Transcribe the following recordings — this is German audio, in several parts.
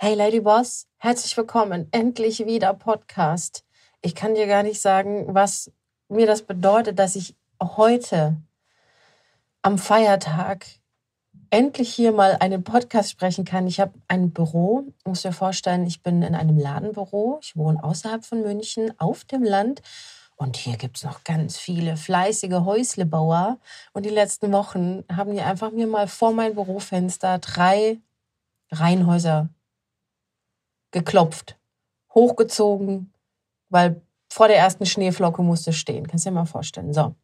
Hey Lady Boss, herzlich willkommen. Endlich wieder Podcast. Ich kann dir gar nicht sagen, was mir das bedeutet, dass ich heute am Feiertag endlich hier mal einen Podcast sprechen kann. Ich habe ein Büro, muss dir vorstellen, ich bin in einem Ladenbüro. Ich wohne außerhalb von München auf dem Land. Und hier gibt es noch ganz viele fleißige Häuslebauer. Und die letzten Wochen haben die einfach mir mal vor mein Bürofenster drei Reihenhäuser geklopft, hochgezogen, weil vor der ersten Schneeflocke musste stehen. Kannst du dir mal vorstellen. So.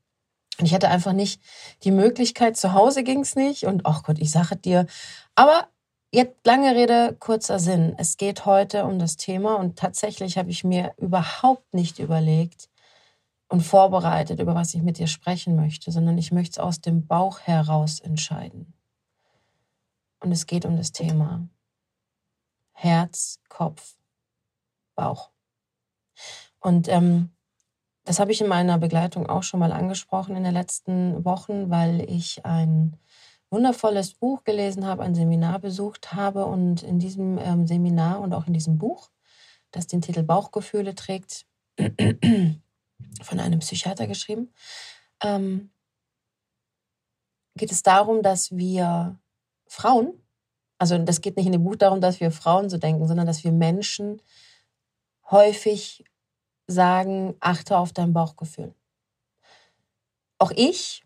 Und ich hatte einfach nicht die Möglichkeit, zu Hause ging's nicht. Und ach Gott, ich sage dir. Aber jetzt lange Rede, kurzer Sinn. Es geht heute um das Thema und tatsächlich habe ich mir überhaupt nicht überlegt und vorbereitet, über was ich mit dir sprechen möchte, sondern ich möchte es aus dem Bauch heraus entscheiden. Und es geht um das Thema Herz, Kopf, Bauch. Und ähm, das habe ich in meiner Begleitung auch schon mal angesprochen in den letzten Wochen, weil ich ein wundervolles Buch gelesen habe, ein Seminar besucht habe und in diesem ähm, Seminar und auch in diesem Buch, das den Titel Bauchgefühle trägt, von einem Psychiater geschrieben, ähm, geht es darum, dass wir Frauen, also das geht nicht in dem Buch darum, dass wir Frauen so denken, sondern dass wir Menschen häufig sagen, achte auf dein Bauchgefühl. Auch ich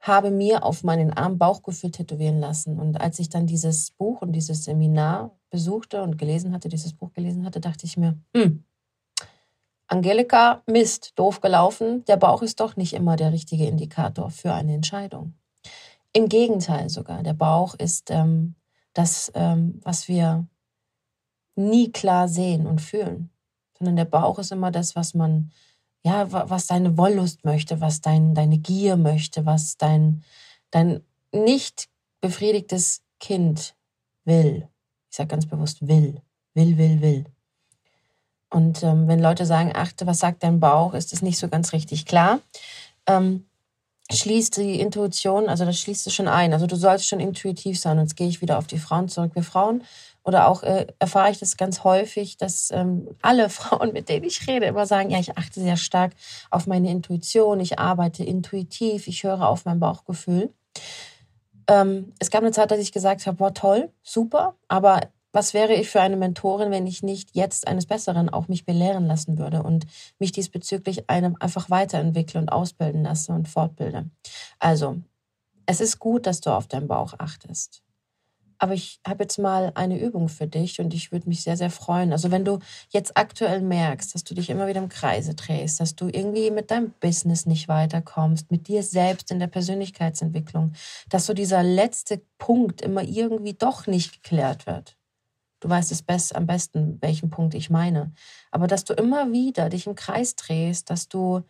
habe mir auf meinen Arm Bauchgefühl tätowieren lassen. Und als ich dann dieses Buch und dieses Seminar besuchte und gelesen hatte, dieses Buch gelesen hatte, dachte ich mir, hm, Angelika, Mist, doof gelaufen. Der Bauch ist doch nicht immer der richtige Indikator für eine Entscheidung. Im Gegenteil sogar, der Bauch ist ähm, das, ähm, was wir nie klar sehen und fühlen sondern der Bauch ist immer das, was man, ja, was deine Wollust möchte, was dein, deine Gier möchte, was dein, dein nicht befriedigtes Kind will. Ich sage ganz bewusst will, will, will, will. Und ähm, wenn Leute sagen, achte, was sagt dein Bauch, ist es nicht so ganz richtig klar. Ähm, schließt die Intuition, also das schließt es schon ein. Also du sollst schon intuitiv sein. Jetzt gehe ich wieder auf die Frauen zurück. Wir Frauen oder auch äh, erfahre ich das ganz häufig, dass ähm, alle Frauen, mit denen ich rede, immer sagen, ja, ich achte sehr stark auf meine Intuition, ich arbeite intuitiv, ich höre auf mein Bauchgefühl. Ähm, es gab eine Zeit, dass ich gesagt habe, boah, toll, super, aber was wäre ich für eine Mentorin, wenn ich nicht jetzt eines Besseren auch mich belehren lassen würde und mich diesbezüglich einem einfach weiterentwickle und ausbilden lasse und fortbilde. Also, es ist gut, dass du auf deinen Bauch achtest. Aber ich habe jetzt mal eine Übung für dich und ich würde mich sehr, sehr freuen. Also wenn du jetzt aktuell merkst, dass du dich immer wieder im Kreise drehst, dass du irgendwie mit deinem Business nicht weiterkommst, mit dir selbst in der Persönlichkeitsentwicklung, dass so dieser letzte Punkt immer irgendwie doch nicht geklärt wird. Du weißt es best, am besten, welchen Punkt ich meine. Aber dass du immer wieder dich im Kreis drehst, dass du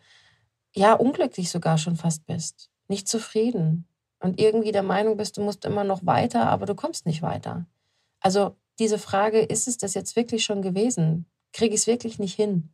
ja unglücklich sogar schon fast bist, nicht zufrieden, und irgendwie der Meinung bist, du musst immer noch weiter, aber du kommst nicht weiter. Also diese Frage, ist es das jetzt wirklich schon gewesen? Kriege ich es wirklich nicht hin?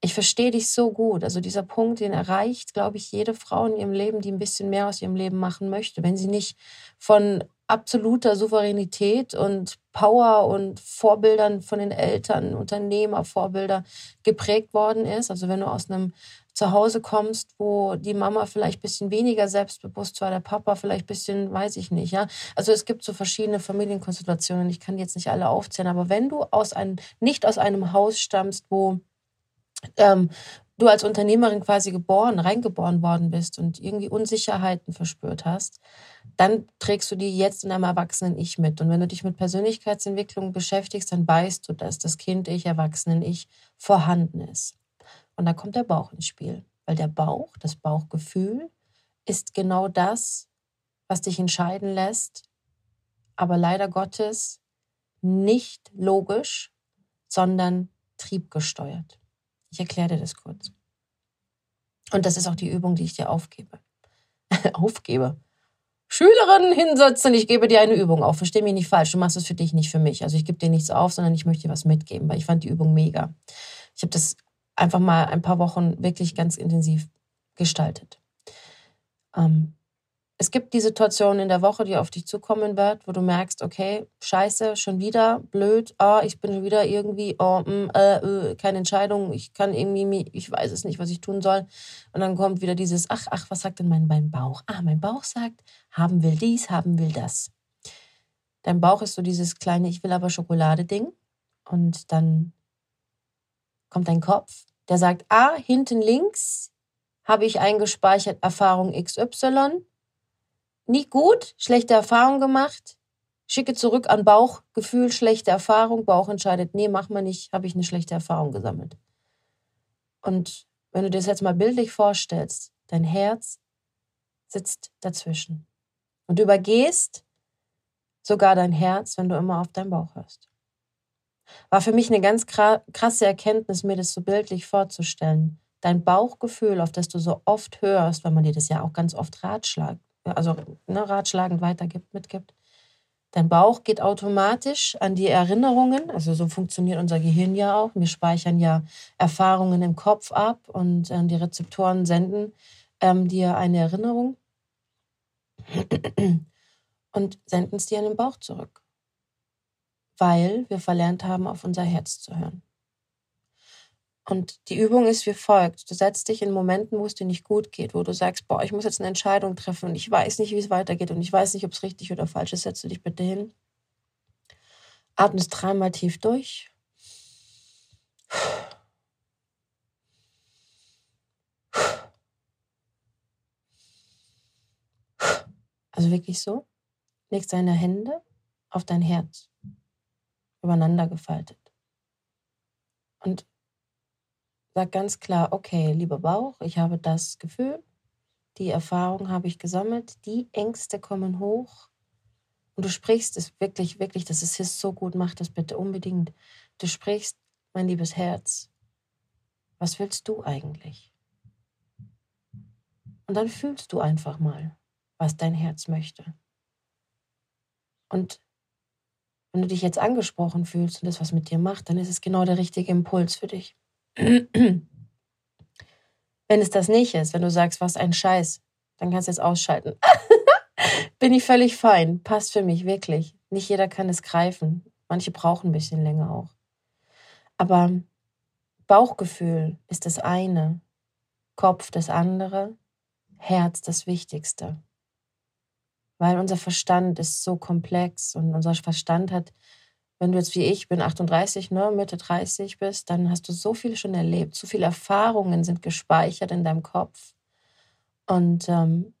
Ich verstehe dich so gut. Also dieser Punkt, den erreicht, glaube ich, jede Frau in ihrem Leben, die ein bisschen mehr aus ihrem Leben machen möchte. Wenn sie nicht von absoluter Souveränität und Power und Vorbildern von den Eltern, Unternehmervorbilder geprägt worden ist. Also wenn du aus einem zu Hause kommst, wo die Mama vielleicht ein bisschen weniger selbstbewusst war, der Papa vielleicht ein bisschen, weiß ich nicht, ja. Also es gibt so verschiedene Familienkonstellationen, ich kann jetzt nicht alle aufzählen, aber wenn du aus einem, nicht aus einem Haus stammst, wo ähm, du als Unternehmerin quasi geboren, reingeboren worden bist und irgendwie Unsicherheiten verspürt hast, dann trägst du die jetzt in einem Erwachsenen-Ich mit. Und wenn du dich mit Persönlichkeitsentwicklung beschäftigst, dann weißt du, dass das Kind-Ich, Erwachsenen-Ich vorhanden ist. Und da kommt der Bauch ins Spiel, weil der Bauch, das Bauchgefühl, ist genau das, was dich entscheiden lässt, aber leider Gottes nicht logisch, sondern triebgesteuert. Ich erkläre dir das kurz. Und das ist auch die Übung, die ich dir aufgebe. aufgebe. Schülerinnen hinsetzen, ich gebe dir eine Übung auf. Versteh mich nicht falsch, du machst es für dich, nicht für mich. Also ich gebe dir nichts auf, sondern ich möchte dir was mitgeben, weil ich fand die Übung mega. Ich habe das einfach mal ein paar Wochen wirklich ganz intensiv gestaltet. Ähm, es gibt die Situation in der Woche, die auf dich zukommen wird, wo du merkst, okay, scheiße, schon wieder, blöd, oh, ich bin wieder irgendwie, oh, mm, äh, äh, keine Entscheidung, ich kann irgendwie, ich weiß es nicht, was ich tun soll. Und dann kommt wieder dieses, ach, ach, was sagt denn mein, mein Bauch? Ah, mein Bauch sagt, haben will dies, haben will das. Dein Bauch ist so dieses kleine, ich will aber Schokolade-Ding. Und dann kommt dein Kopf, der sagt, ah, hinten links habe ich eingespeichert Erfahrung XY nie gut, schlechte Erfahrung gemacht, schicke zurück an Bauchgefühl, schlechte Erfahrung, Bauch entscheidet, nee, mach mal nicht, habe ich eine schlechte Erfahrung gesammelt. Und wenn du dir das jetzt mal bildlich vorstellst, dein Herz sitzt dazwischen. Und du übergehst sogar dein Herz, wenn du immer auf deinen Bauch hörst. War für mich eine ganz krasse Erkenntnis, mir das so bildlich vorzustellen. Dein Bauchgefühl, auf das du so oft hörst, weil man dir das ja auch ganz oft ratschlagt, also ne, ratschlagend weitergibt, mitgibt. Dein Bauch geht automatisch an die Erinnerungen, also so funktioniert unser Gehirn ja auch. Wir speichern ja Erfahrungen im Kopf ab und äh, die Rezeptoren senden ähm, dir eine Erinnerung und senden es dir in den Bauch zurück, weil wir verlernt haben, auf unser Herz zu hören. Und die Übung ist wie folgt. Du setzt dich in Momenten, wo es dir nicht gut geht, wo du sagst, boah, ich muss jetzt eine Entscheidung treffen und ich weiß nicht, wie es weitergeht und ich weiß nicht, ob es richtig oder falsch ist. Setzt du dich bitte hin. Atmest dreimal tief durch. Also wirklich so. Legst deine Hände auf dein Herz. Übereinander gefaltet. Und Sag ganz klar, okay, lieber Bauch, ich habe das Gefühl, die Erfahrung habe ich gesammelt, die Ängste kommen hoch. Und du sprichst es wirklich, wirklich, das ist so gut, mach das bitte unbedingt. Du sprichst, mein liebes Herz, was willst du eigentlich? Und dann fühlst du einfach mal, was dein Herz möchte. Und wenn du dich jetzt angesprochen fühlst und das was mit dir macht, dann ist es genau der richtige Impuls für dich. Wenn es das nicht ist, wenn du sagst, was ein Scheiß, dann kannst du es ausschalten. Bin ich völlig fein. Passt für mich, wirklich. Nicht jeder kann es greifen. Manche brauchen ein bisschen länger auch. Aber Bauchgefühl ist das eine, Kopf das andere, Herz das Wichtigste. Weil unser Verstand ist so komplex und unser Verstand hat wenn du jetzt wie ich bin 38, ne, Mitte 30 bist, dann hast du so viel schon erlebt, so viele Erfahrungen sind gespeichert in deinem Kopf. Und ähm,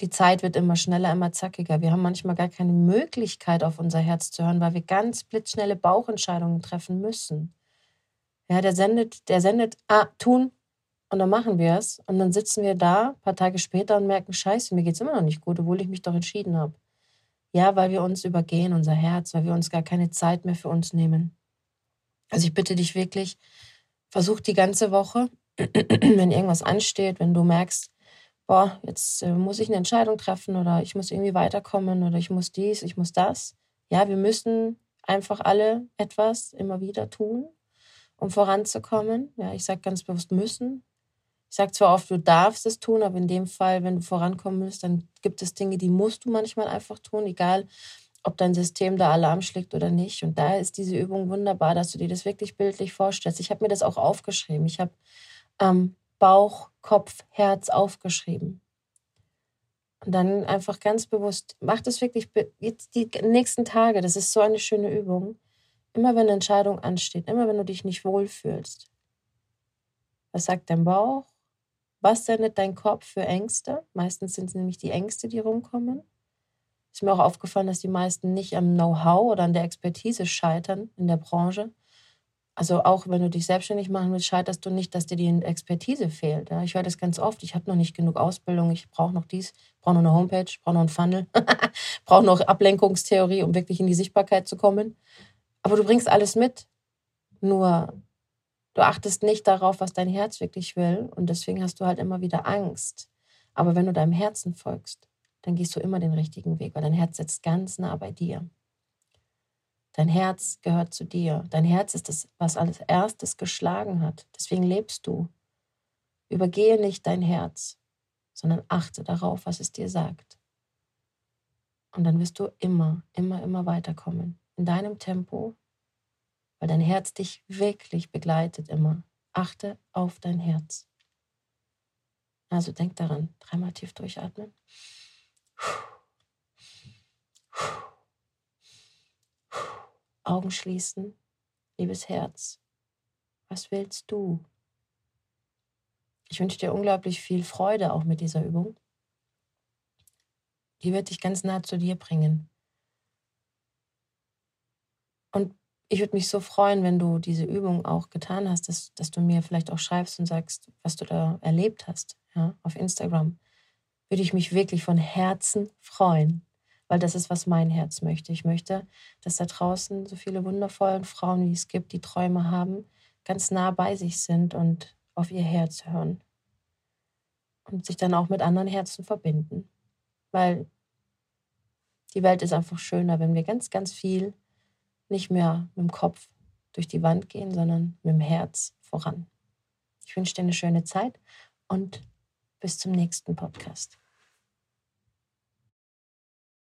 die Zeit wird immer schneller, immer zackiger. Wir haben manchmal gar keine Möglichkeit, auf unser Herz zu hören, weil wir ganz blitzschnelle Bauchentscheidungen treffen müssen. Ja, der sendet, der sendet, ah, tun, und dann machen wir es. Und dann sitzen wir da, ein paar Tage später und merken, scheiße, mir geht es immer noch nicht gut, obwohl ich mich doch entschieden habe. Ja, weil wir uns übergehen, unser Herz, weil wir uns gar keine Zeit mehr für uns nehmen. Also ich bitte dich wirklich, versuch die ganze Woche, wenn irgendwas ansteht, wenn du merkst, boah, jetzt äh, muss ich eine Entscheidung treffen oder ich muss irgendwie weiterkommen oder ich muss dies, ich muss das. Ja, wir müssen einfach alle etwas immer wieder tun, um voranzukommen. Ja, ich sage ganz bewusst müssen, ich sage zwar oft, du darfst es tun, aber in dem Fall, wenn du vorankommen willst, dann gibt es Dinge, die musst du manchmal einfach tun, egal ob dein System da Alarm schlägt oder nicht. Und da ist diese Übung wunderbar, dass du dir das wirklich bildlich vorstellst. Ich habe mir das auch aufgeschrieben. Ich habe ähm, Bauch, Kopf, Herz aufgeschrieben. Und dann einfach ganz bewusst, mach das wirklich jetzt die nächsten Tage. Das ist so eine schöne Übung. Immer wenn eine Entscheidung ansteht, immer wenn du dich nicht wohlfühlst. Was sagt dein Bauch? Was sendet dein Kopf für Ängste? Meistens sind es nämlich die Ängste, die rumkommen. Ist mir auch aufgefallen, dass die meisten nicht am Know-how oder an der Expertise scheitern in der Branche. Also auch wenn du dich selbstständig machen willst, scheiterst du nicht, dass dir die Expertise fehlt. Ja, ich höre das ganz oft. Ich habe noch nicht genug Ausbildung. Ich brauche noch dies, brauche noch eine Homepage, brauche noch einen Funnel, brauche noch Ablenkungstheorie, um wirklich in die Sichtbarkeit zu kommen. Aber du bringst alles mit. Nur Du achtest nicht darauf, was dein Herz wirklich will und deswegen hast du halt immer wieder Angst. Aber wenn du deinem Herzen folgst, dann gehst du immer den richtigen Weg, weil dein Herz sitzt ganz nah bei dir. Dein Herz gehört zu dir. Dein Herz ist das, was als erstes geschlagen hat. Deswegen lebst du. Übergehe nicht dein Herz, sondern achte darauf, was es dir sagt. Und dann wirst du immer, immer, immer weiterkommen. In deinem Tempo, weil dein Herz dich wirklich begleitet immer. Achte auf dein Herz. Also denk daran, dreimal tief durchatmen. Augen schließen, liebes Herz. Was willst du? Ich wünsche dir unglaublich viel Freude auch mit dieser Übung. Die wird dich ganz nah zu dir bringen. Und ich würde mich so freuen, wenn du diese Übung auch getan hast, dass, dass du mir vielleicht auch schreibst und sagst, was du da erlebt hast, ja, auf Instagram. Würde ich mich wirklich von Herzen freuen, weil das ist, was mein Herz möchte. Ich möchte, dass da draußen so viele wundervolle Frauen, wie es gibt, die Träume haben, ganz nah bei sich sind und auf ihr Herz hören. Und sich dann auch mit anderen Herzen verbinden. Weil die Welt ist einfach schöner, wenn wir ganz, ganz viel nicht mehr mit dem Kopf durch die Wand gehen, sondern mit dem Herz voran. Ich wünsche dir eine schöne Zeit und bis zum nächsten Podcast.